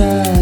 want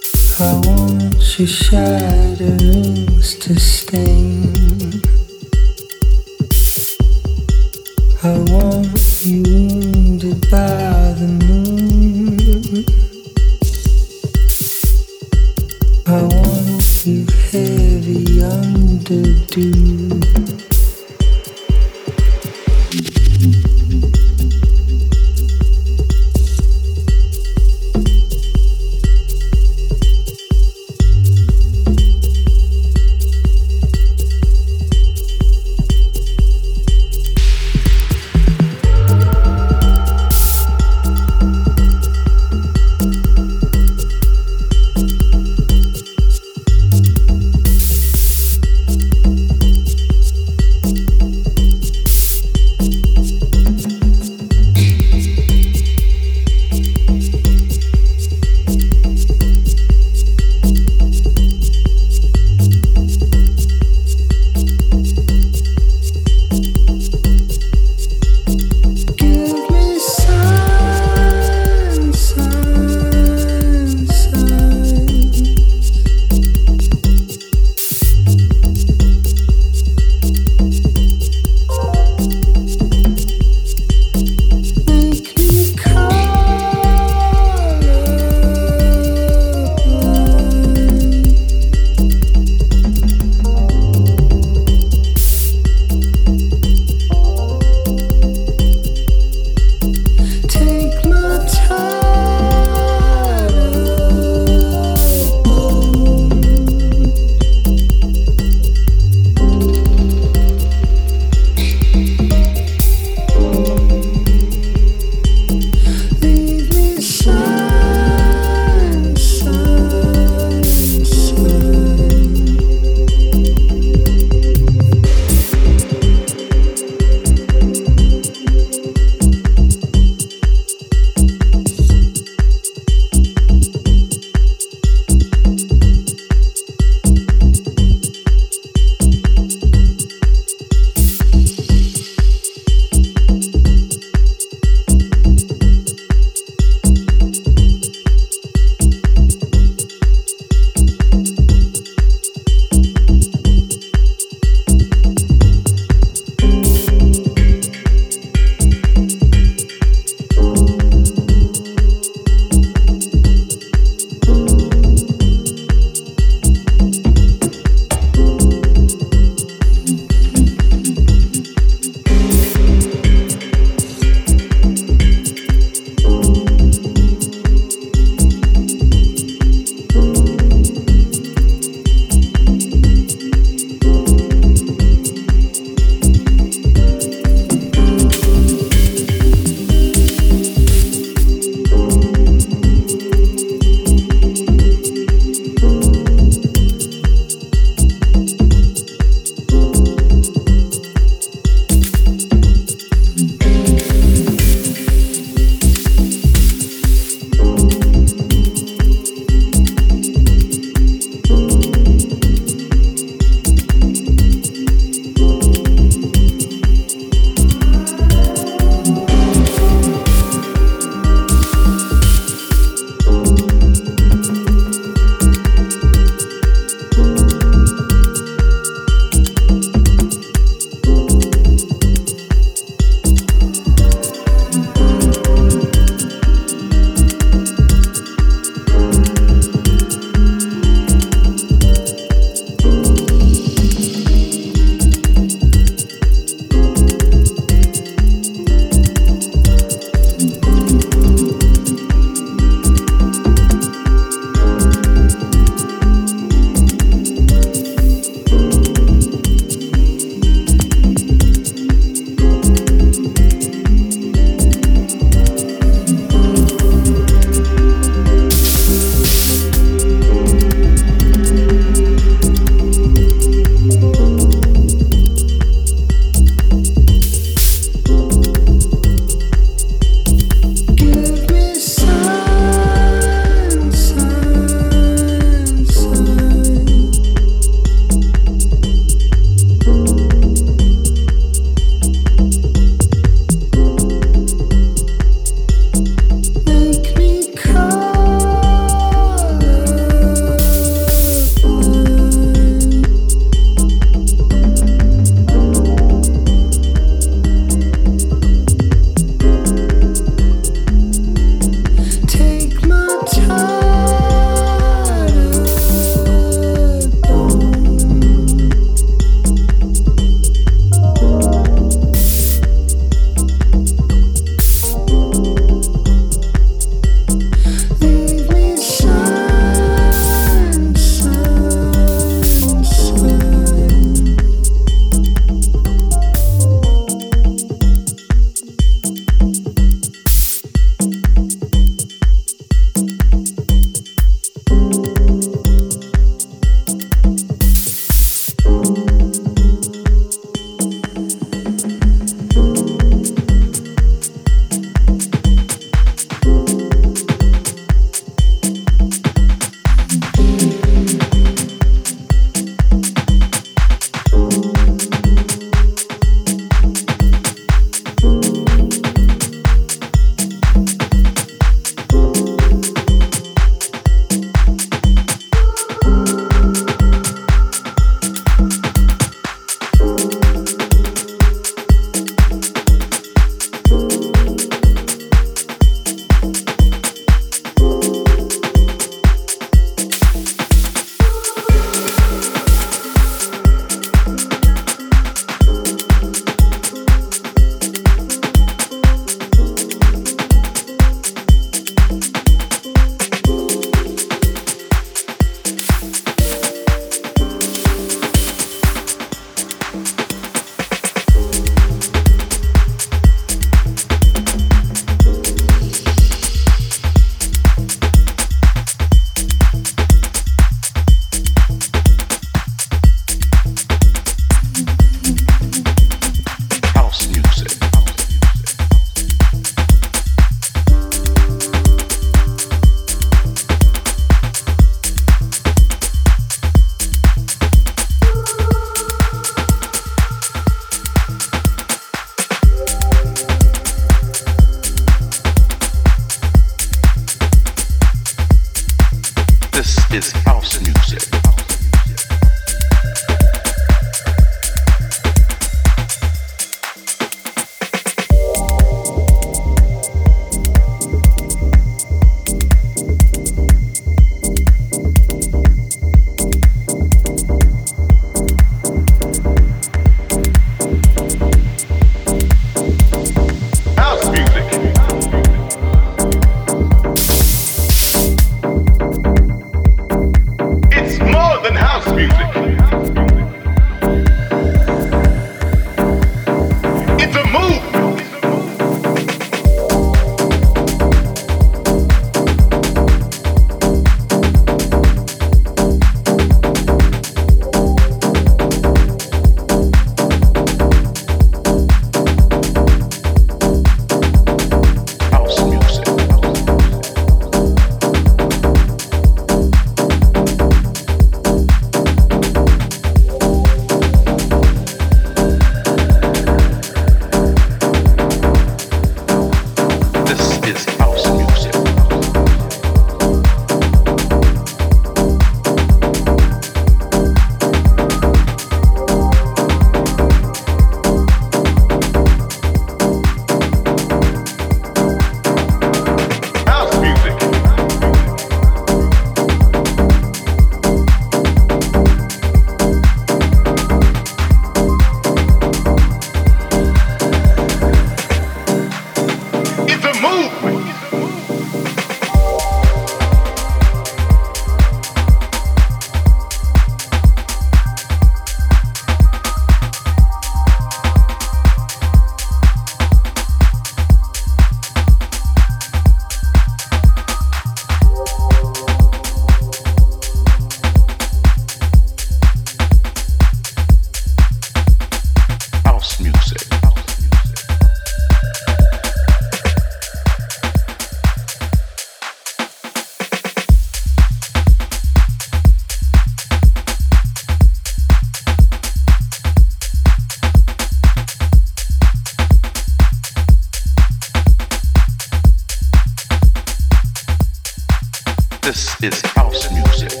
This is house music.